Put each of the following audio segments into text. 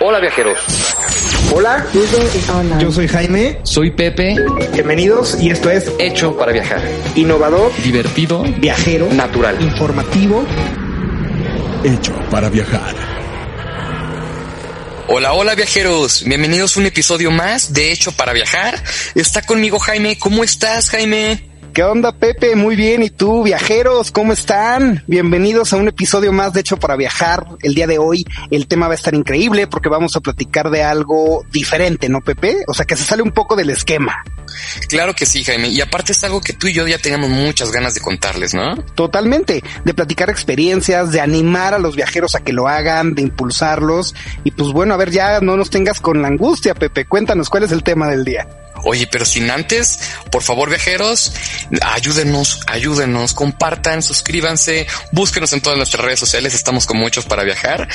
Hola viajeros. Hola, yo soy Jaime. Soy Pepe. Bienvenidos y esto es Hecho para viajar. Innovador, Divertido. viajero, Natural. informativo. Hecho para viajar. Hola, hola viajeros. Bienvenidos a un episodio más de Hecho para viajar. Está conmigo Jaime. ¿Cómo estás, Jaime? ¿Qué onda, Pepe? Muy bien. ¿Y tú, viajeros? ¿Cómo están? Bienvenidos a un episodio más de Hecho para Viajar. El día de hoy el tema va a estar increíble porque vamos a platicar de algo diferente, ¿no, Pepe? O sea, que se sale un poco del esquema. Claro que sí, Jaime. Y aparte es algo que tú y yo ya teníamos muchas ganas de contarles, ¿no? Totalmente. De platicar experiencias, de animar a los viajeros a que lo hagan, de impulsarlos. Y pues bueno, a ver, ya no nos tengas con la angustia, Pepe. Cuéntanos cuál es el tema del día. Oye, pero sin antes, por favor, viajeros, ayúdenos, ayúdenos, compartan, suscríbanse, búsquenos en todas nuestras redes sociales, estamos con muchos para viajar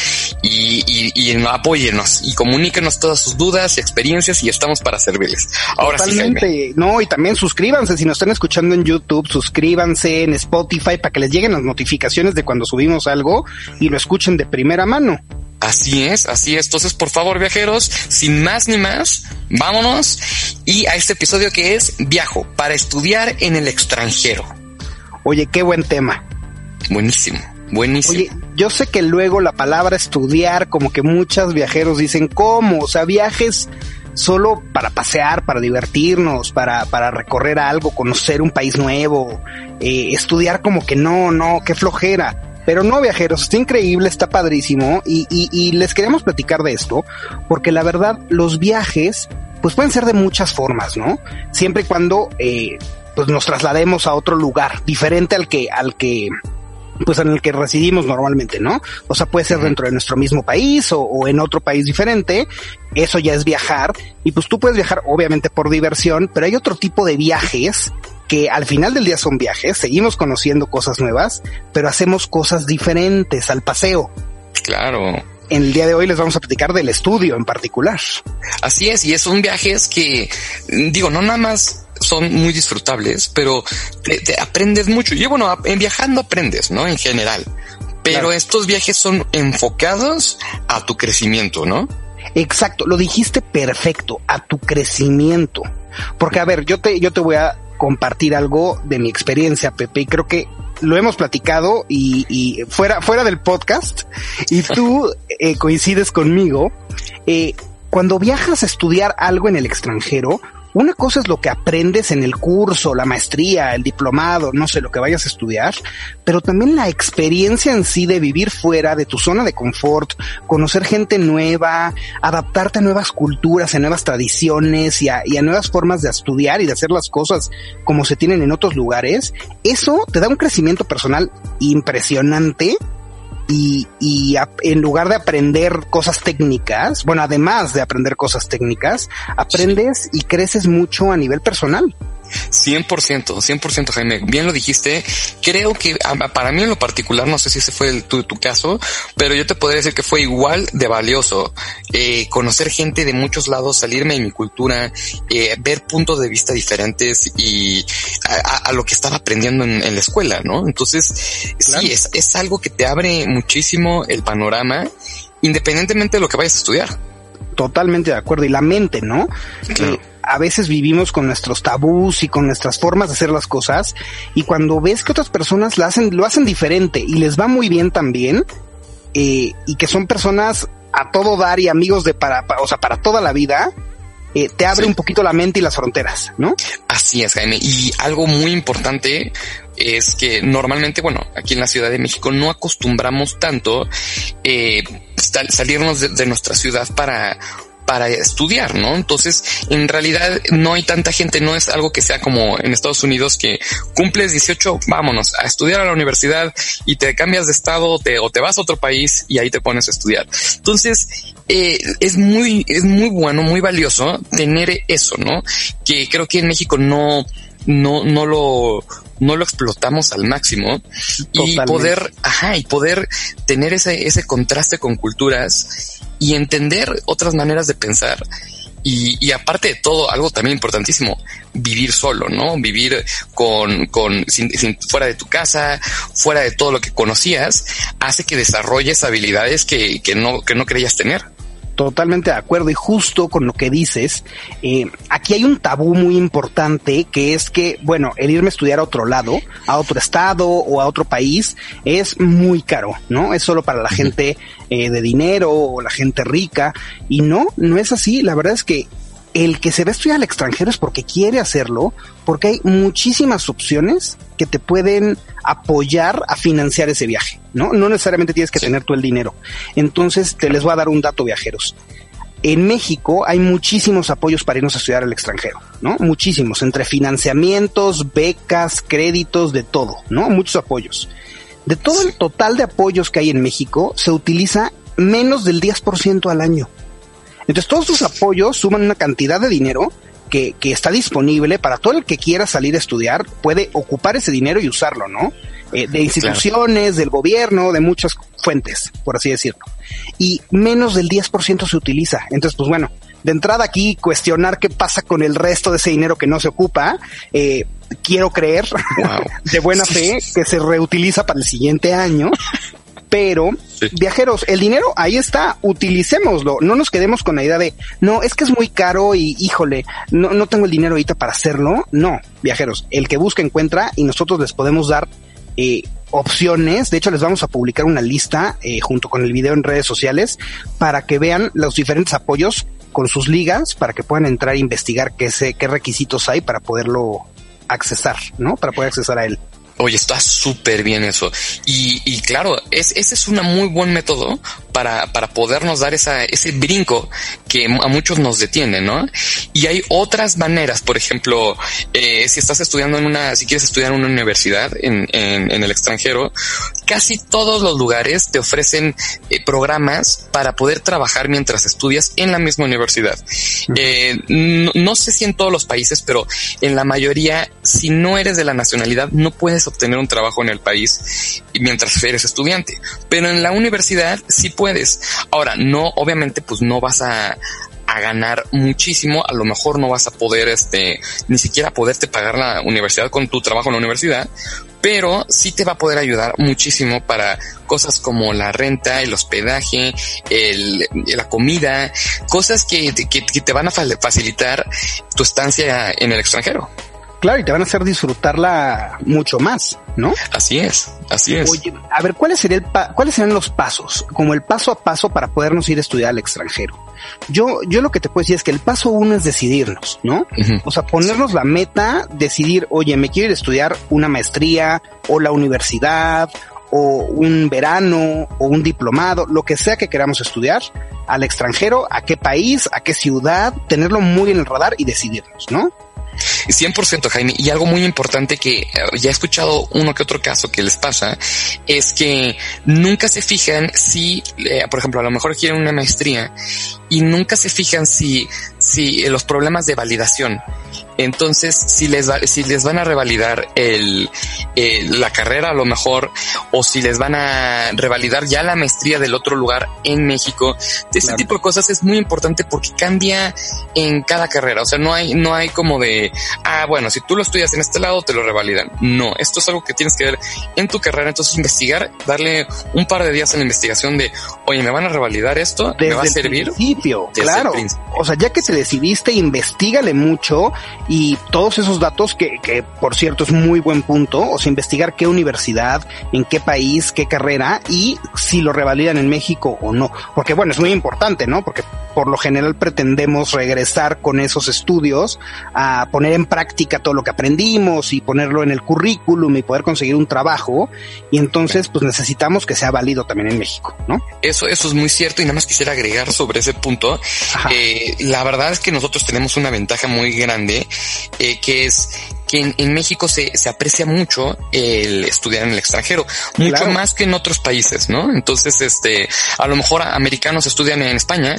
y, y, y apóyenos y comuníquenos todas sus dudas y experiencias y estamos para servirles. Ahora sí, Jaime. No, y también suscríbanse. Si nos están escuchando en YouTube, suscríbanse en Spotify para que les lleguen las notificaciones de cuando subimos algo y lo escuchen de primera mano. Así es, así es. Entonces, por favor, viajeros, sin más ni más, vámonos y a este episodio que es Viajo para estudiar en el extranjero. Oye, qué buen tema. Buenísimo, buenísimo. Oye, yo sé que luego la palabra estudiar, como que muchos viajeros dicen, ¿cómo? O sea, viajes solo para pasear, para divertirnos, para, para recorrer algo, conocer un país nuevo, eh, estudiar como que no, no, qué flojera. Pero no, viajeros, está increíble, está padrísimo y, y, y les queremos platicar de esto porque la verdad los viajes pues pueden ser de muchas formas, ¿no? Siempre y cuando eh, pues nos traslademos a otro lugar diferente al que al que pues en el que residimos normalmente, ¿no? O sea, puede ser dentro de nuestro mismo país o, o, en otro país diferente. Eso ya es viajar. Y pues tú puedes viajar obviamente por diversión, pero hay otro tipo de viajes que al final del día son viajes. Seguimos conociendo cosas nuevas, pero hacemos cosas diferentes al paseo. Claro. En el día de hoy les vamos a platicar del estudio en particular. Así es, y son viajes que, digo, no nada más son muy disfrutables, pero te, te aprendes mucho. Y bueno, en viajando aprendes, ¿no? En general. Pero claro. estos viajes son enfocados a tu crecimiento, ¿no? Exacto, lo dijiste perfecto, a tu crecimiento. Porque a ver, yo te, yo te voy a compartir algo de mi experiencia, Pepe, y creo que lo hemos platicado y, y fuera, fuera del podcast, y tú eh, coincides conmigo, eh, cuando viajas a estudiar algo en el extranjero, una cosa es lo que aprendes en el curso, la maestría, el diplomado, no sé, lo que vayas a estudiar, pero también la experiencia en sí de vivir fuera de tu zona de confort, conocer gente nueva, adaptarte a nuevas culturas, a nuevas tradiciones y a, nuevas formas de estudiar y de hacer las cosas como se tienen en otros lugares, eso te da un crecimiento personal impresionante y, y a, en lugar de aprender cosas técnicas, bueno, además de aprender cosas técnicas, aprendes y creces mucho a nivel personal. 100%, 100% Jaime, bien lo dijiste. Creo que para mí en lo particular, no sé si ese fue el, tu, tu, caso, pero yo te podría decir que fue igual de valioso eh, conocer gente de muchos lados, salirme de mi cultura, eh, ver puntos de vista diferentes y a, a lo que estaba aprendiendo en, en, la escuela, ¿no? Entonces, claro. sí, es, es algo que te abre muchísimo el panorama, independientemente de lo que vayas a estudiar. Totalmente de acuerdo. Y la mente, ¿no? Claro. Eh, a veces vivimos con nuestros tabús y con nuestras formas de hacer las cosas y cuando ves que otras personas lo hacen, lo hacen diferente y les va muy bien también eh, y que son personas a todo dar y amigos de para, para o sea, para toda la vida, eh, te abre sí. un poquito la mente y las fronteras, ¿no? Así es, Jaime. Y algo muy importante es que normalmente, bueno, aquí en la Ciudad de México no acostumbramos tanto eh, salirnos de, de nuestra ciudad para para estudiar, ¿no? Entonces, en realidad no hay tanta gente, no es algo que sea como en Estados Unidos que cumples 18, vámonos a estudiar a la universidad y te cambias de estado te, o te vas a otro país y ahí te pones a estudiar. Entonces, eh, es muy, es muy bueno, muy valioso tener eso, ¿no? Que creo que en México no, no, no lo, no lo explotamos al máximo y poder, ajá, y poder tener ese, ese contraste con culturas y entender otras maneras de pensar. Y, y, aparte de todo, algo también importantísimo, vivir solo, ¿no? Vivir con, con, sin, sin, fuera de tu casa, fuera de todo lo que conocías, hace que desarrolles habilidades que, que no, que no creías tener. Totalmente de acuerdo y justo con lo que dices, eh, aquí hay un tabú muy importante que es que, bueno, el irme a estudiar a otro lado, a otro estado o a otro país es muy caro, ¿no? Es solo para la gente eh, de dinero o la gente rica y no, no es así. La verdad es que el que se va a estudiar al extranjero es porque quiere hacerlo, porque hay muchísimas opciones que te pueden apoyar a financiar ese viaje, ¿no? No necesariamente tienes que tener tú el dinero. Entonces, te les voy a dar un dato, viajeros. En México hay muchísimos apoyos para irnos a estudiar al extranjero, ¿no? Muchísimos, entre financiamientos, becas, créditos, de todo, ¿no? Muchos apoyos. De todo el total de apoyos que hay en México, se utiliza menos del 10% al año. Entonces todos sus apoyos suman una cantidad de dinero que, que, está disponible para todo el que quiera salir a estudiar, puede ocupar ese dinero y usarlo, ¿no? Eh, de instituciones, claro. del gobierno, de muchas fuentes, por así decirlo. Y menos del 10% se utiliza. Entonces, pues bueno, de entrada aquí cuestionar qué pasa con el resto de ese dinero que no se ocupa, eh, quiero creer wow. de buena fe que se reutiliza para el siguiente año pero sí. viajeros, el dinero ahí está, utilicémoslo, no nos quedemos con la idea de, no, es que es muy caro y híjole, no, no tengo el dinero ahorita para hacerlo, no, viajeros, el que busca encuentra y nosotros les podemos dar eh, opciones, de hecho les vamos a publicar una lista eh, junto con el video en redes sociales para que vean los diferentes apoyos con sus ligas, para que puedan entrar e investigar qué, sé, qué requisitos hay para poderlo accesar, ¿no? Para poder accesar a él. Oye, está súper bien eso. Y, y claro, es, ese es un muy buen método para, para podernos dar esa, ese brinco que a muchos nos detiene, ¿no? Y hay otras maneras, por ejemplo, eh, si estás estudiando en una, si quieres estudiar en una universidad en, en, en el extranjero, casi todos los lugares te ofrecen eh, programas para poder trabajar mientras estudias en la misma universidad. Uh -huh. eh, no, no sé si en todos los países, pero en la mayoría, si no eres de la nacionalidad, no puedes obtener un trabajo en el país mientras eres estudiante. Pero en la universidad sí puedes. Ahora, no, obviamente, pues no vas a, a ganar muchísimo, a lo mejor no vas a poder, este, ni siquiera poderte pagar la universidad con tu trabajo en la universidad, pero sí te va a poder ayudar muchísimo para cosas como la renta, el hospedaje, el, la comida, cosas que, que, que te van a facilitar tu estancia en el extranjero. Claro, y te van a hacer disfrutarla mucho más, ¿no? Así es, así es. Oye, a ver, ¿cuáles serían, ¿cuáles serían los pasos? Como el paso a paso para podernos ir a estudiar al extranjero. Yo, yo lo que te puedo decir es que el paso uno es decidirnos, ¿no? Uh -huh. O sea, ponernos la meta, decidir, oye, me quiero ir a estudiar una maestría o la universidad o un verano o un diplomado, lo que sea que queramos estudiar al extranjero, a qué país, a qué ciudad, tenerlo muy en el radar y decidirnos, ¿no? 100% Jaime. Y algo muy importante que eh, ya he escuchado uno que otro caso que les pasa es que nunca se fijan si, eh, por ejemplo, a lo mejor quieren una maestría y nunca se fijan si, si los problemas de validación. Entonces, si les va, si les van a revalidar el, el, la carrera a lo mejor, o si les van a revalidar ya la maestría del otro lugar en México, este claro. tipo de cosas es muy importante porque cambia en cada carrera. O sea, no hay, no hay como de, ah, bueno, si tú lo estudias en este lado, te lo revalidan. No, esto es algo que tienes que ver en tu carrera. Entonces, investigar, darle un par de días en la investigación de, oye, me van a revalidar esto, Desde me va a servir. Principio, claro. O sea, ya que te decidiste, investigale mucho y todos esos datos que, que, por cierto es muy buen punto, o sea, investigar qué universidad, en qué país, qué carrera y si lo revalidan en México o no. Porque bueno, es muy importante, ¿no? Porque por lo general pretendemos regresar con esos estudios a poner en práctica todo lo que aprendimos y ponerlo en el currículum y poder conseguir un trabajo. Y entonces, pues necesitamos que sea válido también en México, ¿no? Eso, eso es muy cierto y nada más quisiera agregar sobre ese punto. Eh, la verdad es que nosotros tenemos una ventaja muy grande, eh, que es que en, México se, se, aprecia mucho el estudiar en el extranjero, mucho más que en otros países, ¿no? Entonces, este, a lo mejor americanos estudian en España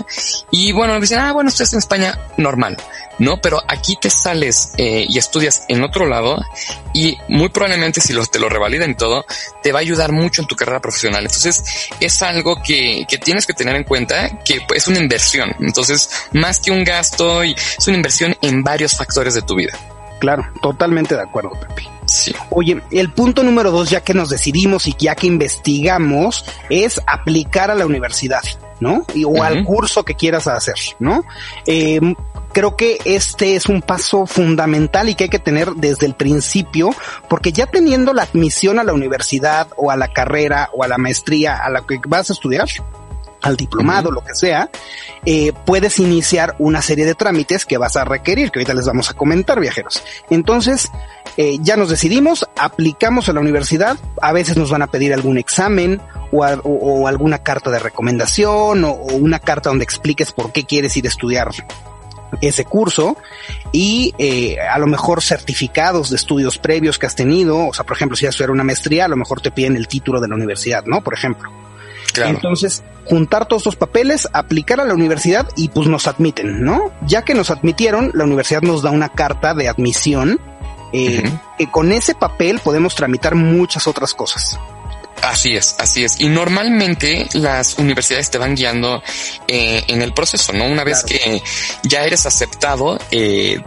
y bueno, dicen, ah, bueno, estás en España, normal. No, pero aquí te sales eh, y estudias en otro lado y muy probablemente si te lo revaliden y todo, te va a ayudar mucho en tu carrera profesional. Entonces es algo que, que tienes que tener en cuenta que es una inversión. Entonces, más que un gasto y es una inversión en varios factores de tu vida claro, totalmente de acuerdo, Pepe. Sí. Oye, el punto número dos, ya que nos decidimos y ya que investigamos, es aplicar a la universidad, ¿no? Y, o al curso que quieras hacer, ¿no? Eh, creo que este es un paso fundamental y que hay que tener desde el principio, porque ya teniendo la admisión a la universidad o a la carrera o a la maestría a la que vas a estudiar, al diplomado, lo que sea, eh, puedes iniciar una serie de trámites que vas a requerir, que ahorita les vamos a comentar, viajeros. Entonces, eh, ya nos decidimos, aplicamos a la universidad, a veces nos van a pedir algún examen o, alguna carta de recomendación o, una carta donde expliques por qué quieres ir a estudiar ese curso y eh, a lo mejor certificados de estudios previos que has tenido, o sea, por ejemplo, si vas a hacer una maestría, a lo mejor te piden el título de la universidad, ¿no? Por ejemplo. Entonces, juntar todos estos papeles, aplicar a la universidad y pues nos admiten, ¿no? Ya que nos admitieron, la universidad nos da una carta de admisión, eh, que con ese papel podemos tramitar muchas otras cosas. Así es, así es. Y normalmente las universidades te van guiando eh, en el proceso, ¿no? Una vez que ya eres aceptado, eh,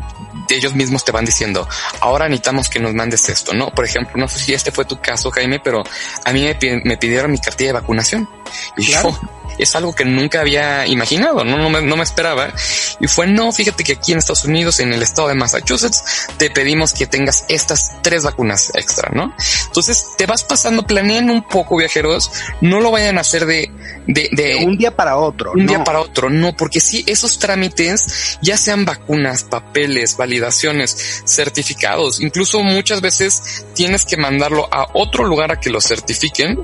ellos mismos te van diciendo, ahora necesitamos que nos mandes esto, ¿no? Por ejemplo, no sé si este fue tu caso, Jaime, pero a mí me, pidieron mi cartilla de vacunación. Y yo, es algo que nunca había imaginado, no, no, me, no me esperaba. Y fue, no, fíjate que aquí en Estados Unidos, en el estado de Massachusetts, te pedimos que tengas estas tres vacunas extra, ¿no? Entonces te vas pasando, planeando un poco, viajeros, no lo vayan a hacer de, de, de, un día para otro. Un día para otro, no, porque si esos trámites, ya sean vacunas, papeles, validaciones, certificados, incluso muchas veces tienes que mandarlo a otro lugar a que lo certifiquen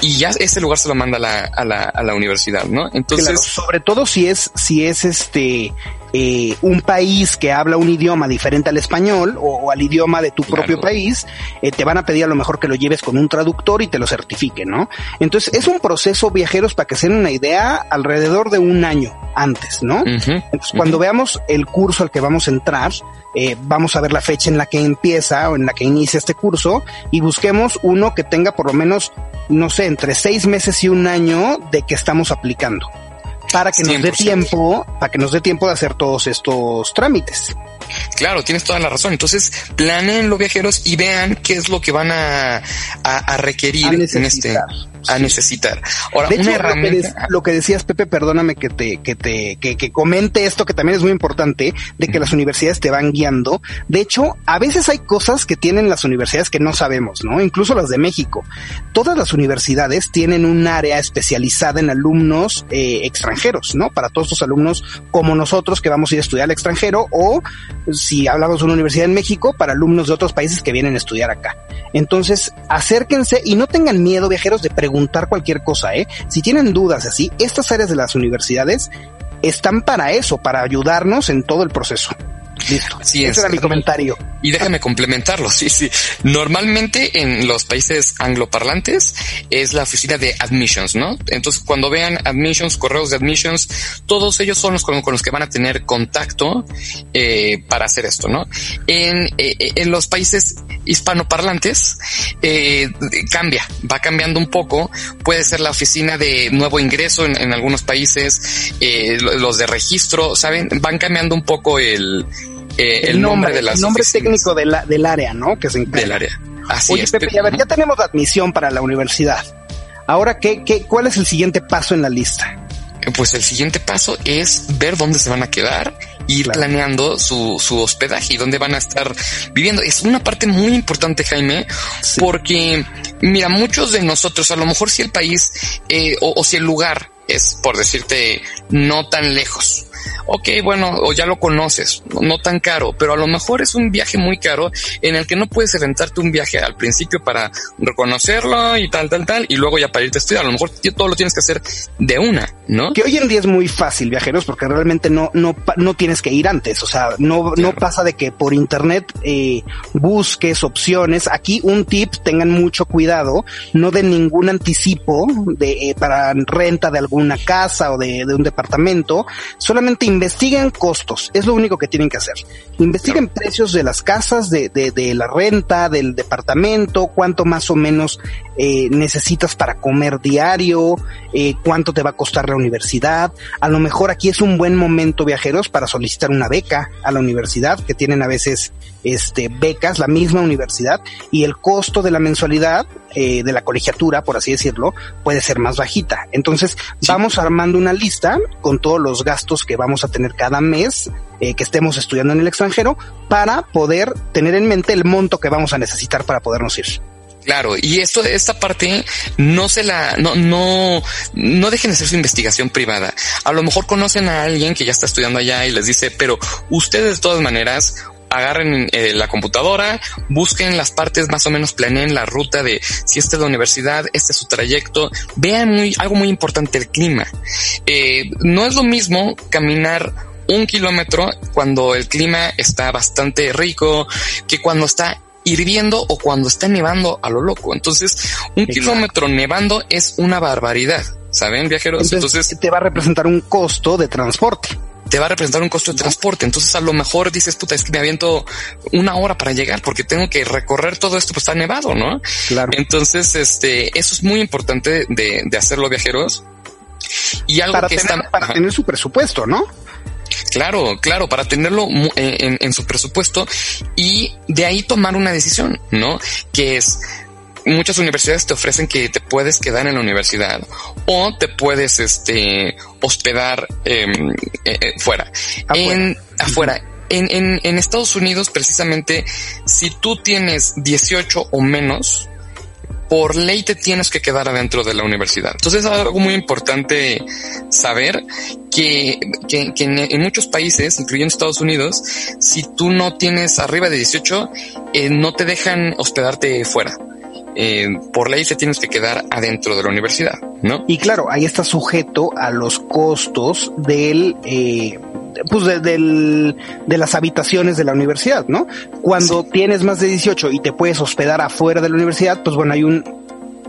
y ya ese lugar se lo manda la, a la, a la universidad ¿no? Entonces, sobre todo si es si es este eh, un país que habla un idioma diferente al español o, al idioma de tu propio país, eh, te van a pedir a lo mejor que lo lleves con un traductor y te lo certifique, ¿no? Entonces es un proceso viajeros para que se den una idea alrededor de un año antes, ¿no? Entonces cuando veamos el curso al que vamos a entrar, eh, vamos a ver la fecha en la que empieza o en la que inicia este curso y busquemos uno que tenga por lo menos, no sé, entre seis meses y un año de que estamos aplicando para que nos dé tiempo, para que nos dé tiempo de hacer todos estos trámites. Claro, tienes toda la razón. Entonces, planeen los viajeros y vean qué es lo que van a, a, requerir en este a necesitar. Ahora, una herramienta. Lo que, decías, Pepe, perdóname que te, que te, que, que comente esto que también es muy importante, de que las universidades te van guiando. De hecho, a veces hay cosas que tienen las universidades que no sabemos, ¿no? Incluso las de México. Todas las universidades tienen un área especializada en alumnos eh, extranjeros, ¿no? Para todos los alumnos como nosotros que vamos a ir a estudiar al extranjero o si hablamos de una universidad en México, para alumnos de otros países que vienen a estudiar acá. Entonces, acérquense y no tengan miedo, viajeros, de preguntar cualquier cosa, ¿eh? Si tienen dudas así, estas áreas de las universidades están para eso, para ayudarnos en todo el proceso. Listo. Ese era mi comentario. Y déjame complementarlo. Sí, sí. Normalmente en los países angloparlantes es la oficina de admissions, ¿no? Entonces, cuando vean admissions, correos de admissions, todos ellos son los con, los que van a tener contacto eh, para hacer esto, ¿no? En, eh, en los países hispanoparlantes eh, cambia, va cambiando un poco. Puede ser la oficina de nuevo ingreso en, en algunos países, eh, los de registro, ¿saben? Van cambiando un poco el, eh, el, nombre, de las El nombre técnico de la, del área, ¿no? Que se Del área. Así Oye, Pepe, a ver, ya tenemos la admisión para la universidad. Ahora, ¿qué, qué, ¿cuál es el siguiente paso en la lista? Pues el siguiente paso es ver dónde se van a quedar, ir planeando su, su hospedaje y dónde van a estar viviendo. Es una parte muy importante, Jaime, porque mira, muchos de nosotros, a lo mejor si el país eh, o, o si el lugar es, por decirte, no tan lejos ok, bueno, o ya lo conoces, no, tan caro, pero a lo mejor es un viaje muy caro en el que no puedes aventarte un viaje al principio para reconocerlo y tal, tal, tal, y luego ya para irte a estudiar. A lo mejor todo lo tienes que hacer de una, ¿no? Que hoy en día es muy fácil, viajeros, porque realmente no, no, no tienes que ir antes. O sea, no, no pasa de que por internet eh, busques opciones. Aquí un tip, tengan mucho cuidado, no den ningún anticipo de, eh, para renta de alguna casa o de, de un departamento. Solamente investiguen costos, es lo único que tienen que hacer. Investiguen precios de las casas, de, de, la renta, del departamento, cuánto más o menos eh, necesitas para comer diario, eh, cuánto te va a costar la universidad. A lo mejor aquí es un buen momento, viajeros, para solicitar una beca a la universidad, que tienen a veces este, becas, la misma universidad, y el costo de la mensualidad eh, de la colegiatura, por así decirlo, puede ser más bajita. Entonces, vamos armando una lista con todos los gastos que vamos a tener cada mes eh, que estemos estudiando en el extranjero para poder tener en mente el monto que vamos a necesitar para podernos ir. Claro, y esto, esta parte no se la, no, no, no dejen de hacer su investigación privada. A lo mejor conocen a alguien que ya está estudiando allá y les dice, pero ustedes de todas maneras agarren eh, la computadora, busquen las partes, más o menos planeen la ruta de si esta es la universidad, este es su trayecto, vean muy, algo muy importante, el clima. Eh, no es lo mismo caminar un kilómetro cuando el clima está bastante rico que cuando está hirviendo o cuando está nevando a lo loco. Entonces, un kilómetro nevando es una barbaridad. ¿Saben, viajeros? Entonces, te va a representar un costo de transporte te va a representar un costo de transporte. Entonces a lo mejor dices, puta, es que me aviento una hora para llegar porque tengo que recorrer todo esto, pues está nevado, ¿no? Claro. Entonces, este, eso es muy importante de, de hacerlo viajeros. Y algo que está, para tener su presupuesto, ¿no? Claro, claro, para tenerlo en, en, su presupuesto y de ahí tomar una decisión, ¿no? Que es, muchas universidades te ofrecen que te puedes quedar en la universidad o te puedes este hospedar em, eh, eh, fuera. Afuera. En, afuera. En, en, en Estados Unidos, precisamente, si tú tienes 18 o menos, por ley te tienes que quedar adentro de la universidad. Entonces es algo muy importante saber que, que, que en, muchos países, incluyendo Estados Unidos, si tú no tienes arriba de 18, eh, no te dejan hospedarte fuera eh, por ley se tienes que quedar adentro de la universidad, ¿no? Y claro, ahí está sujeto a los costos del, eh, pues de, del, de las habitaciones de la universidad, ¿no? Cuando tienes más de 18 y te puedes hospedar afuera de la universidad, pues bueno, hay un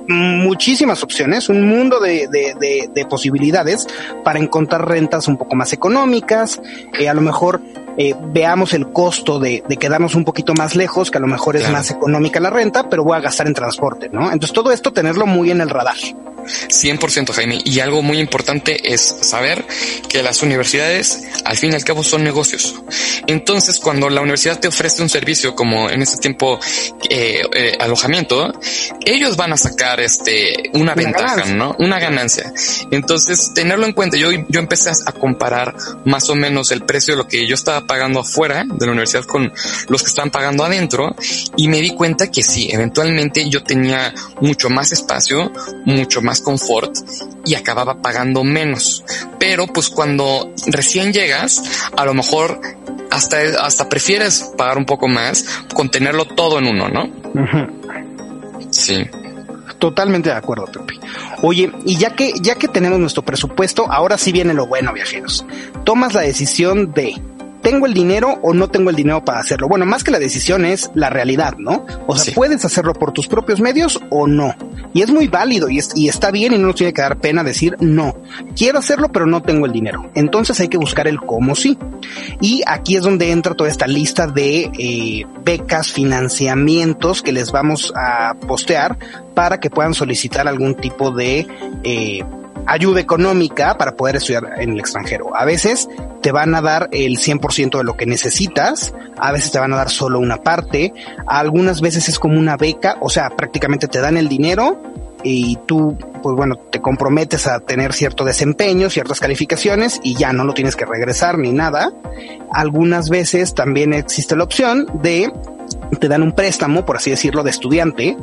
muchísimas opciones, un mundo de, de, de, posibilidades para encontrar rentas un poco más económicas, eh, a lo mejor eh, veamos el costo de, de, quedarnos un poquito más lejos, que a lo mejor es más económica la renta, pero voy a gastar en transporte, ¿no? Entonces todo esto tenerlo muy en el radar. 100% Jaime. Y algo muy importante es saber que las universidades al fin y al cabo son negocios. Entonces cuando la universidad te ofrece un servicio como en este tiempo eh, eh, alojamiento, ellos van a sacar este una, ventaja, ¿no? Una ganancia. Entonces tenerlo en cuenta. Yo, yo empecé a comparar más o menos el precio de lo que yo estaba pagando afuera de la universidad con los que estaban pagando adentro y me di cuenta que sí, eventualmente yo tenía mucho más espacio, mucho más confort y acababa pagando menos. Pero pues cuando recién llegas, a lo mejor hasta, hasta prefieres pagar un poco más con tenerlo todo en uno, ¿no? Sí. Totalmente de acuerdo, Pepe. Oye, y ya que, ya que tenemos nuestro presupuesto, ahora sí viene lo bueno, viajeros. Tomas la decisión de ¿tengo el dinero o no tengo el dinero para hacerlo? Bueno, más que la decisión es la realidad, ¿no? O sea, puedes hacerlo por tus propios medios o no. Y es muy válido y, y está bien y no nos tiene que dar pena decir no. Quiero hacerlo, pero no tengo el dinero. Entonces hay que buscar el cómo sí. Y aquí es donde entra toda esta lista de eh, becas, financiamientos que les vamos a postear para que puedan solicitar algún tipo de eh, ayuda económica para poder estudiar en el extranjero. A veces te van a dar el 100% de lo que necesitas, a veces te van a dar solo una parte, algunas veces es como una beca, o sea, prácticamente te dan el dinero y tú, pues bueno, te comprometes a tener cierto desempeño, ciertas calificaciones y ya no lo tienes que regresar ni nada. Algunas veces también existe la opción de te dan un préstamo, por así decirlo, de estudiante.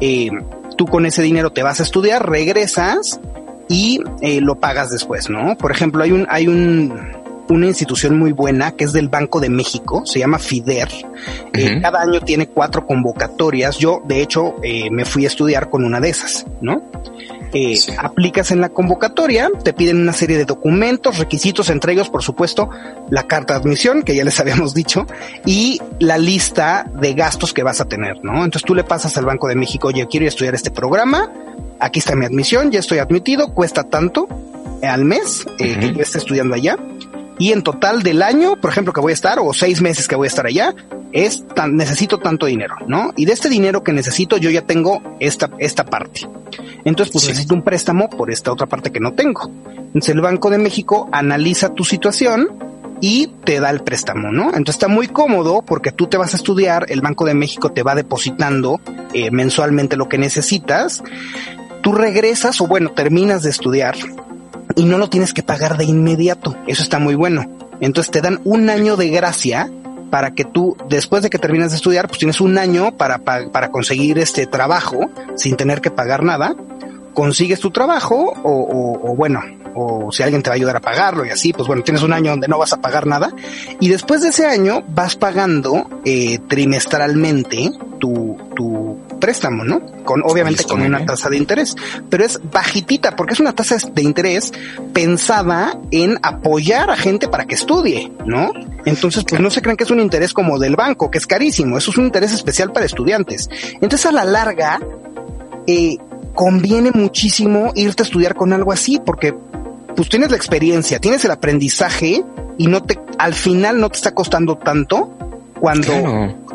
Eh, tú con ese dinero te vas a estudiar, regresas y eh, lo pagas después, ¿no? Por ejemplo, hay un, hay un, una institución muy buena que es del Banco de México, se llama FIDER. Eh, cada año tiene cuatro convocatorias. Yo, de hecho, eh, me fui a estudiar con una de esas, ¿no? Eh, aplicas en la convocatoria, te piden una serie de documentos, requisitos, entre ellos, por supuesto, la carta de admisión, que ya les habíamos dicho, y la lista de gastos que vas a tener, ¿no? Entonces tú le pasas al Banco de México, oye, quiero estudiar este programa, aquí está mi admisión, ya estoy admitido, cuesta tanto al mes que yo esté estudiando allá y en total del año, por ejemplo, que voy a estar o seis meses que voy a estar allá, es tan, necesito tanto dinero, ¿no? Y de este dinero que necesito, yo ya tengo esta, esta parte. Entonces, pues necesito un préstamo por esta otra parte que no tengo. Entonces, el Banco de México analiza tu situación y te da el préstamo, ¿no? Entonces está muy cómodo porque tú te vas a estudiar, el Banco de México te va depositando eh, mensualmente lo que necesitas, tú regresas o bueno, terminas de estudiar y no lo tienes que pagar de inmediato. Eso está muy bueno. Entonces te dan un año de gracia para que tú, después de que terminas de estudiar, pues tienes un año para, para, conseguir este trabajo sin tener que pagar nada. Consigues tu trabajo o, o, bueno, o si alguien te va a ayudar a pagarlo y así, pues bueno, tienes un año donde no vas a pagar nada. Y después de ese año vas pagando eh, trimestralmente tu, tu préstamo, ¿no? Con, obviamente con una tasa de interés, pero es bajitita porque es una tasa de interés pensada en apoyar a gente para que estudie, ¿no? Entonces, pues no se creen que es un interés como del banco, que es carísimo, eso es un interés especial para estudiantes. Entonces, a la larga, eh, conviene muchísimo irte a estudiar con algo así porque pues tienes la experiencia, tienes el aprendizaje y no te, al final no te está costando tanto cuando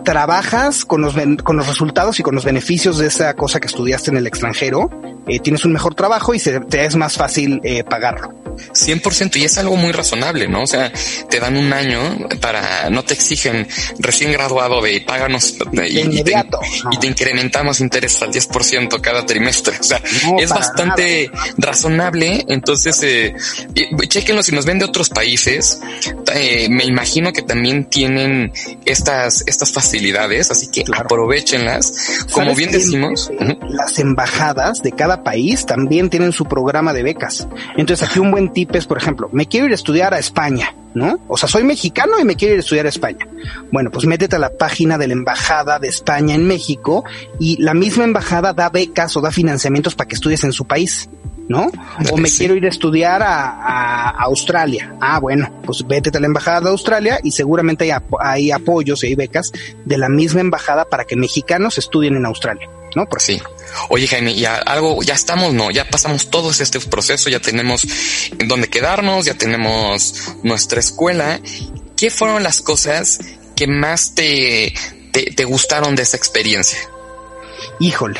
trabajas con los, con los resultados y con los beneficios de esa cosa que estudiaste en el extranjero, eh, tienes un mejor trabajo y se, te es más fácil eh, pagarlo. 100% y es algo muy razonable, ¿no? O sea, te dan un año para, no te exigen recién graduado de páganos y, y, te, incrementamos intereses al 10% cada trimestre. O sea, es bastante razonable. Entonces, eh, chequenlo si nos ven de otros países. Eh, me imagino que también tienen estas, estas facilidades, así que aprovechenlas. Como bien decimos, las embajadas de cada país también tienen su programa de becas. Entonces, aquí un buen tipes, por ejemplo, me quiero ir a estudiar a España, ¿no? O sea, soy mexicano y me quiero ir a estudiar a España. Bueno, pues métete a la página de la Embajada de España en México y la misma embajada da becas o da financiamientos para que estudies en su país. ¿No? O me quiero ir a estudiar a, Australia. Ah, bueno, pues vete a la embajada de Australia y seguramente hay, hay apoyos y hay becas de la misma embajada para que mexicanos estudien en Australia. ¿no? Por sí. Oye, Jaime, ya algo, ya estamos, no, ya pasamos todo este proceso, ya tenemos en dónde quedarnos, ya tenemos nuestra escuela. ¿Qué fueron las cosas que más te, te, te gustaron de esa experiencia? Híjole,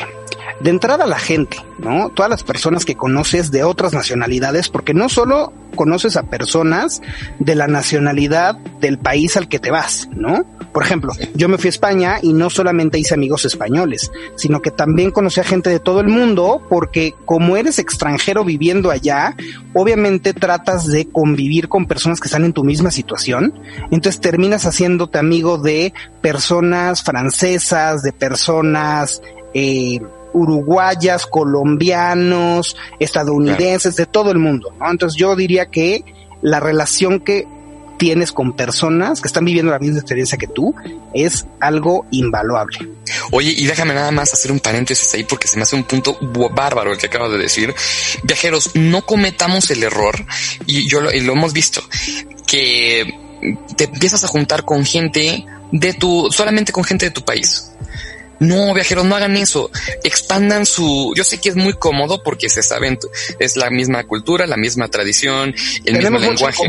de entrada la gente, ¿no? Todas las personas que conoces de otras nacionalidades, porque no solo conoces a personas de la nacionalidad del país al que te vas, ¿no? Por ejemplo, yo me fui a España y no solamente hice amigos españoles, sino que también conocí a gente de todo el mundo, porque como eres extranjero viviendo allá, obviamente tratas de convivir con personas que están en tu misma situación, entonces terminas haciéndote amigo de personas francesas, de personas eh, uruguayas, colombianos, estadounidenses, de todo el mundo, ¿no? Entonces yo diría que la relación que tienes con personas que están viviendo la misma experiencia que tú es algo invaluable. Oye, y déjame nada más hacer un paréntesis ahí porque se me hace un punto bárbaro el que acabas de decir. Viajeros, no cometamos el error, y yo lo, hemos visto, que te empiezas a juntar con gente de tu, solamente con gente de tu país no, viajeros, no hagan eso. Expandan su. Yo sé que es muy cómodo porque se saben, es la misma cultura, la misma tradición, el mismo lenguaje.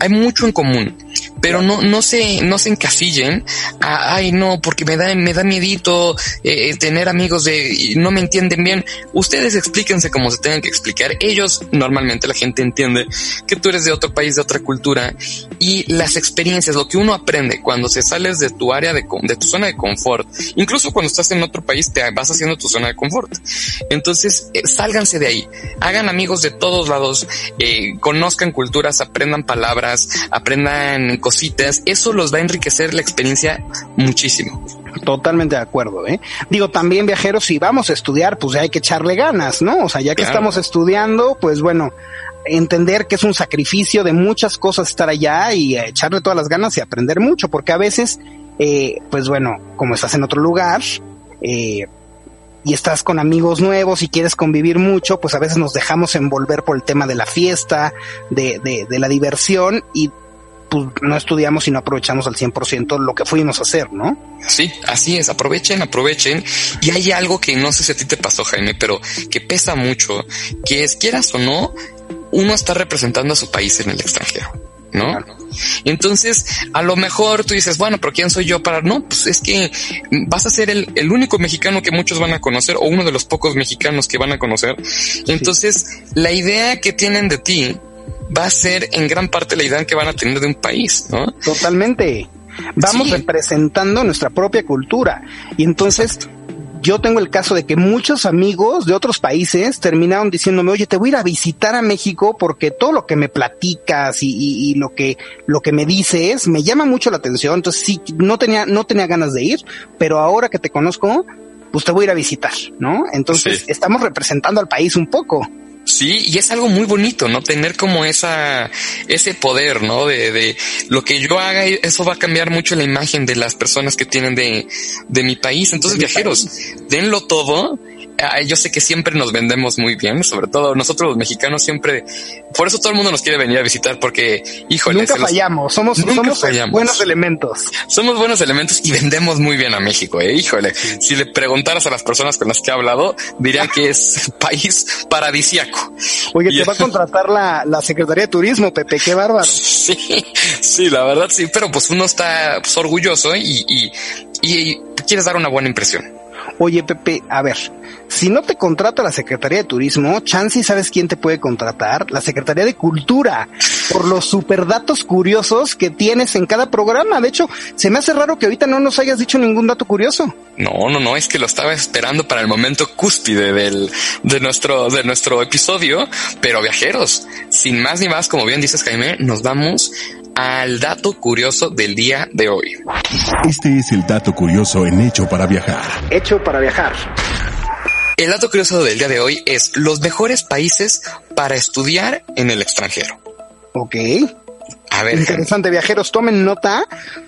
Hay mucho en común, pero no, no se, no se encasillen. ay, no, porque me da, me da miedito eh, tener amigos de no me entienden bien. Ustedes explíquense como se tengan que explicar. Ellos, normalmente la gente entiende que tú eres de otro país, de otra cultura y las experiencias, lo que uno aprende cuando se sales de tu área de, de tu zona de confort, incluso cuando estás en otro país te vas haciendo tu zona de confort. Entonces, eh, sálganse de ahí, hagan amigos de todos lados, eh, conozcan culturas, aprendan palabras, aprendan cositas. Eso los va a enriquecer la experiencia muchísimo. Totalmente de acuerdo, ¿eh? Digo, también viajeros, si vamos a estudiar, pues ya hay que echarle ganas, ¿no? O sea, ya que estamos estudiando, pues bueno, entender que es un sacrificio de muchas cosas estar allá y echarle todas las ganas y aprender mucho, porque a veces, eh, pues bueno, como estás en otro lugar, eh, y estás con amigos nuevos y quieres convivir mucho, pues a veces nos dejamos envolver por el tema de la fiesta, de, de, de la diversión y pues no estudiamos y no aprovechamos al 100% lo que fuimos a hacer, ¿no? Sí, así es, aprovechen, aprovechen. Y hay algo que no sé si a ti te pasó, Jaime, pero que pesa mucho, que es, quieras o no, uno está representando a su país en el extranjero. ¿no? Entonces, a lo mejor tú dices, bueno, pero ¿quién soy yo para? No, pues es que vas a ser el, el, único mexicano que muchos van a conocer o uno de los pocos mexicanos que van a conocer. Entonces, la idea que tienen de ti va a ser en gran parte la idea que van a tener de un país, ¿no? Totalmente. Vamos sí. representando nuestra propia cultura. Y entonces, yo tengo el caso de que muchos amigos de otros países terminaron diciéndome, oye, te voy a ir a visitar a México porque todo lo que me platicas y, y, y, lo que, lo que me dices me llama mucho la atención. Entonces sí, no tenía, no tenía ganas de ir, pero ahora que te conozco, pues te voy a ir a visitar, ¿no? Entonces sí. estamos representando al país un poco. Sí, y es algo muy bonito, ¿no? Tener como esa, ese poder, ¿no? De, de lo que yo haga, eso va a cambiar mucho la imagen de las personas que tienen de, de mi país. Entonces, viajeros, país. denlo todo. Yo sé que siempre nos vendemos muy bien, sobre todo nosotros los mexicanos siempre, por eso todo el mundo nos quiere venir a visitar porque, híjole, nunca fallamos, somos, nunca somos fallamos. buenos elementos. Somos buenos elementos y vendemos muy bien a México, eh, híjole. Si le preguntaras a las personas con las que he hablado, dirían que es país paradisiaco. Oye, te va a contratar la, la Secretaría de Turismo, Pepe, qué bárbaro. Sí, sí, la verdad sí, pero pues uno está pues, orgulloso y, y, y quieres dar una buena impresión. Oye, Pepe, a ver, si no te contrata la Secretaría de Turismo, Chansey, ¿sabes quién te puede contratar? La Secretaría de Cultura, por los superdatos curiosos que tienes en cada programa. De hecho, se me hace raro que ahorita no nos hayas dicho ningún dato curioso. No, no, no, es que lo estaba esperando para el momento cúspide del, de nuestro, de nuestro episodio, pero viajeros, sin más ni más, como bien dices Jaime, nos vamos al dato curioso del día de hoy. Este es el dato curioso en Hecho para Viajar. Hecho para Viajar. El dato curioso del día de hoy es los mejores países para estudiar en el extranjero. Ok. A ver. Interesante, viajeros, tomen nota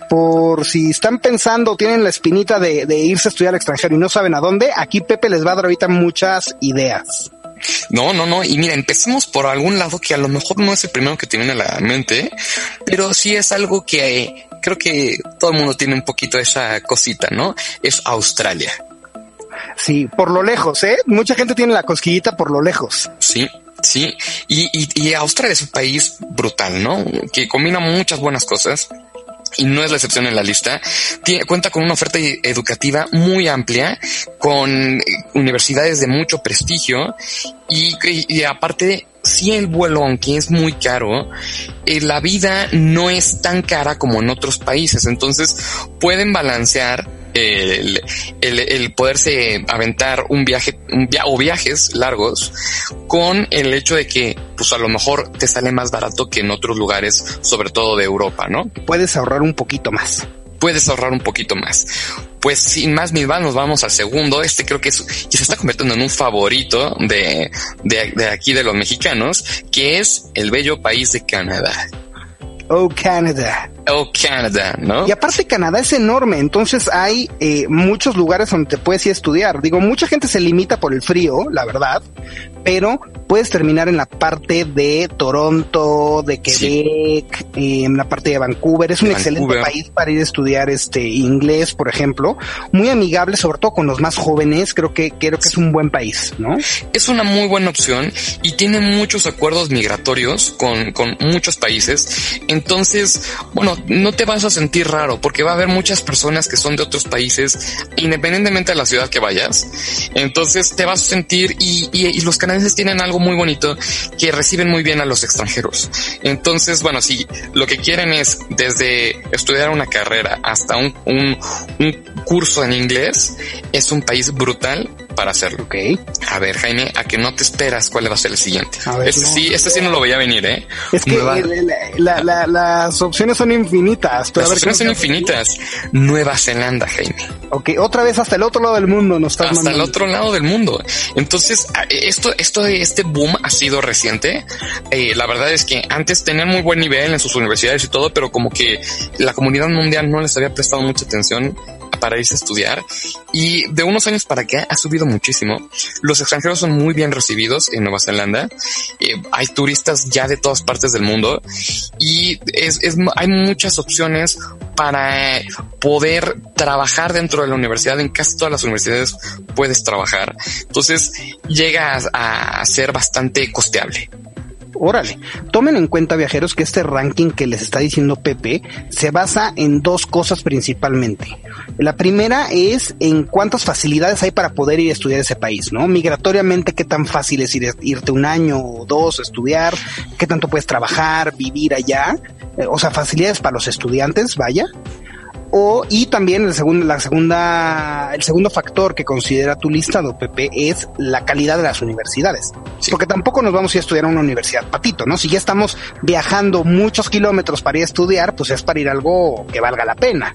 por si están pensando, tienen la espinita de, de, irse a estudiar al extranjero y no saben a dónde, aquí Pepe les va a dar ahorita muchas ideas. No, no, no. Y mira, empecemos por algún lado que a lo mejor no es el primero que te viene a la mente, pero sí es algo que eh, creo que todo el mundo tiene un poquito esa cosita, ¿no? Es Australia. Sí, por lo lejos, ¿eh? Mucha gente tiene la cosquillita por lo lejos. Sí, sí. Y, Australia es un país brutal, ¿no? Que combina muchas buenas cosas y no es la excepción en la lista, tiene, cuenta con una oferta educativa muy amplia, con universidades de mucho prestigio y aparte, si el vuelo, aunque es muy caro, eh, la vida no es tan cara como en otros países, entonces pueden balancear el, el, el, poderse aventar un viaje un via o viajes largos con el hecho de que pues a lo mejor te sale más barato que en otros lugares, sobre todo de Europa, ¿no? Puedes ahorrar un poquito más. Puedes ahorrar un poquito más. Pues sin más más nos vamos al segundo. Este creo que, es, que se está convirtiendo en un favorito de, de, de aquí de los mexicanos, que es el bello país de Canadá. Oh, Canadá. Oh, Canadá, ¿no? Y aparte Canadá es enorme, entonces hay eh, muchos lugares donde te puedes ir a estudiar. Digo, mucha gente se limita por el frío, la verdad, pero puedes terminar en la parte de Toronto, de Quebec, sí. en la parte de Vancouver. Es un Vancouver. excelente país para ir a estudiar este inglés, por ejemplo. Muy amigable, sobre todo con los más jóvenes. Creo que creo que es un buen país, ¿no? Es una muy buena opción y tiene muchos acuerdos migratorios con, con muchos países. Entonces, bueno, no te vas a sentir raro porque va a haber muchas personas que son de otros países, independientemente de la ciudad que vayas. Entonces te vas a sentir y, y, y los canadienses tienen algo muy bonito que reciben muy bien a los extranjeros. Entonces, bueno, si lo que quieren es desde estudiar una carrera hasta un, un, un curso en inglés, es un país brutal para hacerlo. Ok. A ver, Jaime, a que no te esperas cuál va a ser el siguiente. A ver, este no. sí, este sí no lo veía venir, ¿eh? Es que Nueva- la- la- las opciones son infinitas. Pero las a ver, opciones son ¿qué- infinitas. Nueva Zelanda, Jaime. Ok, otra vez hasta el otro lado del mundo nos estás hasta el otro lado del mundo. Entonces, esto, esto de este boom ha sido reciente. Eh, la verdad es que antes tenían muy buen nivel en sus universidades y todo, pero como que la comunidad mundial no les había prestado mucha atención para irse a estudiar y de unos años para acá ha subido muchísimo. Los extranjeros son muy bien recibidos en Nueva Zelanda. Eh, hay turistas ya de todas partes del mundo y es, hay muchas opciones para poder trabajar dentro de la universidad. En casi todas las universidades puedes trabajar. Entonces llega a, a ser bastante costeable. Órale, tomen en cuenta viajeros que este ranking que les está diciendo Pepe se basa en dos cosas principalmente. La primera es en cuántas facilidades hay para poder ir a estudiar ese país, ¿no? Migratoriamente, qué tan fácil es ir, irte un año o dos a estudiar, qué tanto puedes trabajar, vivir allá, Eh, o sea, facilidades para los estudiantes, vaya. O, y también el segundo, la segunda, el segundo factor que considera tu listado, Pepe, es la calidad de las universidades. Sí. Porque tampoco nos vamos a ir a estudiar a una universidad patito, ¿no? Si ya estamos viajando muchos kilómetros para ir a estudiar, pues es para ir a algo que valga la pena.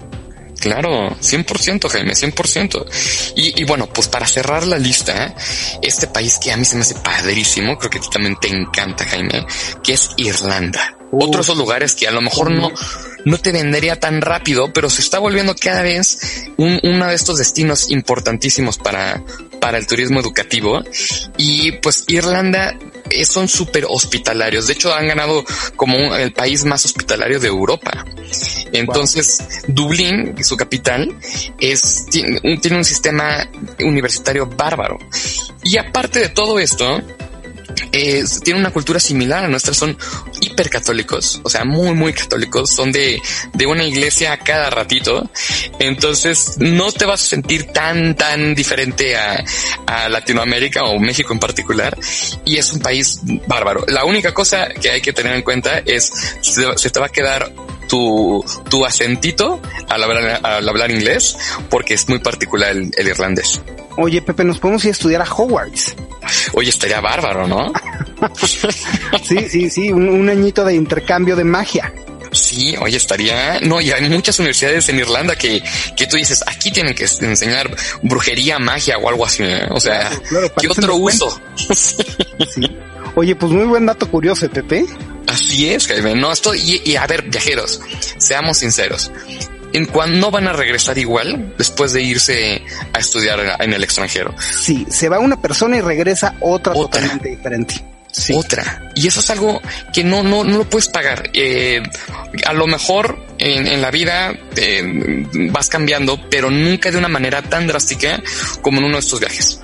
Claro, 100% Jaime, 100%. Y, y bueno, pues para cerrar la lista, este país que a mí se me hace padrísimo, creo que a ti también te encanta Jaime, que es Irlanda. Uf. Otro de esos lugares que a lo mejor no, no te vendería tan rápido, pero se está volviendo cada vez un, uno de estos destinos importantísimos para, para el turismo educativo. Y pues Irlanda eh, son súper hospitalarios. De hecho, han ganado como un- el país más hospitalario de Europa. Entonces, Dublín, su capital, es, tiene un sistema universitario bárbaro. Y aparte de todo esto, eh, tiene una cultura similar a nuestra, son hipercatólicos, o sea, muy, muy católicos, son de, de una iglesia a cada ratito, entonces no te vas a sentir tan, tan diferente a, a Latinoamérica o México en particular, y es un país bárbaro. La única cosa que hay que tener en cuenta es, se, se te va a quedar tu, tu acentito al hablar, al hablar inglés, porque es muy particular el, el irlandés. Oye, Pepe, nos podemos ir a estudiar a Hogwarts. Oye, estaría bárbaro, ¿no? Sí, sí, sí, un, un añito de intercambio de magia. Sí, oye, estaría. No, y hay muchas universidades en Irlanda que, que tú dices, aquí tienen que enseñar brujería, magia o algo así. ¿eh? O sea, Claro, claro, para ¿qué otro uso? Sí. Oye, pues muy buen dato curioso, Pepe. Así es, Jaime. No, esto, y, y a ver, viajeros, seamos sinceros. En cuando no van a regresar igual después de irse a estudiar en el extranjero. Sí, se va una persona y regresa otra, Otra. totalmente diferente. Sí. Otra. Y eso es algo que no, no, no lo puedes pagar. Eh, a lo mejor en, en la vida eh, vas cambiando, pero nunca de una manera tan drástica como en uno de estos viajes.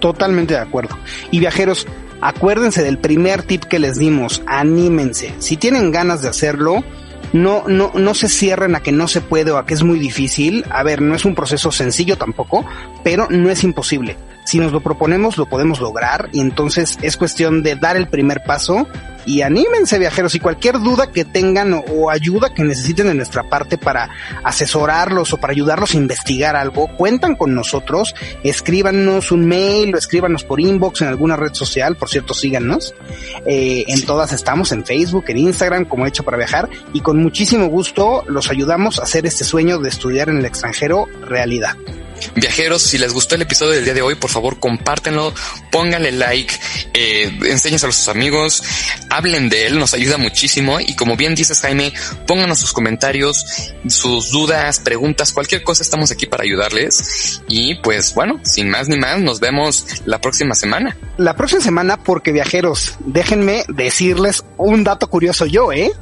Totalmente de acuerdo. Y viajeros, acuérdense del primer tip que les dimos, anímense. Si tienen ganas de hacerlo, no, no, no se cierren a que no se puede o a que es muy difícil. A ver, no es un proceso sencillo tampoco, pero no es imposible. Si nos lo proponemos, lo podemos lograr y entonces es cuestión de dar el primer paso y anímense viajeros y cualquier duda que tengan o, o ayuda que necesiten de nuestra parte para asesorarlos o para ayudarlos a investigar algo, cuentan con nosotros, escríbanos un mail o escríbanos por inbox en alguna red social, por cierto síganos, eh, en todas estamos, en Facebook, en Instagram, como hecho para viajar y con muchísimo gusto los ayudamos a hacer este sueño de estudiar en el extranjero realidad. Viajeros, si les gustó el episodio del día de hoy, por favor compártenlo, pónganle like, eh, enséñenselo a sus amigos, hablen de él, nos ayuda muchísimo y como bien dices Jaime, pónganos sus comentarios, sus dudas, preguntas, cualquier cosa, estamos aquí para ayudarles y pues bueno, sin más ni más, nos vemos la próxima semana. La próxima semana, porque viajeros, déjenme decirles un dato curioso yo, ¿eh?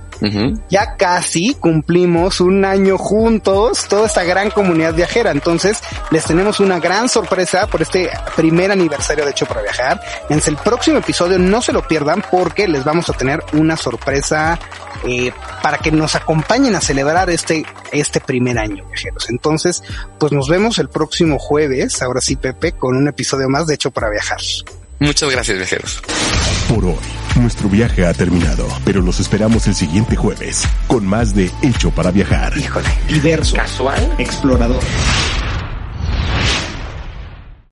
Ya casi cumplimos un año juntos, toda esta gran comunidad viajera. Entonces, les tenemos una gran sorpresa por este primer aniversario de Hecho para Viajar. En el próximo episodio no se lo pierdan porque les vamos a tener una sorpresa eh, para que nos acompañen a celebrar este, este primer año, viajeros. Entonces, pues nos vemos el próximo jueves, ahora sí, Pepe, con un episodio más de Hecho para Viajar. Muchas gracias viajeros. Por hoy, nuestro viaje ha terminado, pero los esperamos el siguiente jueves con más de Hecho para Viajar. Híjole, diverso, Casual. explorador.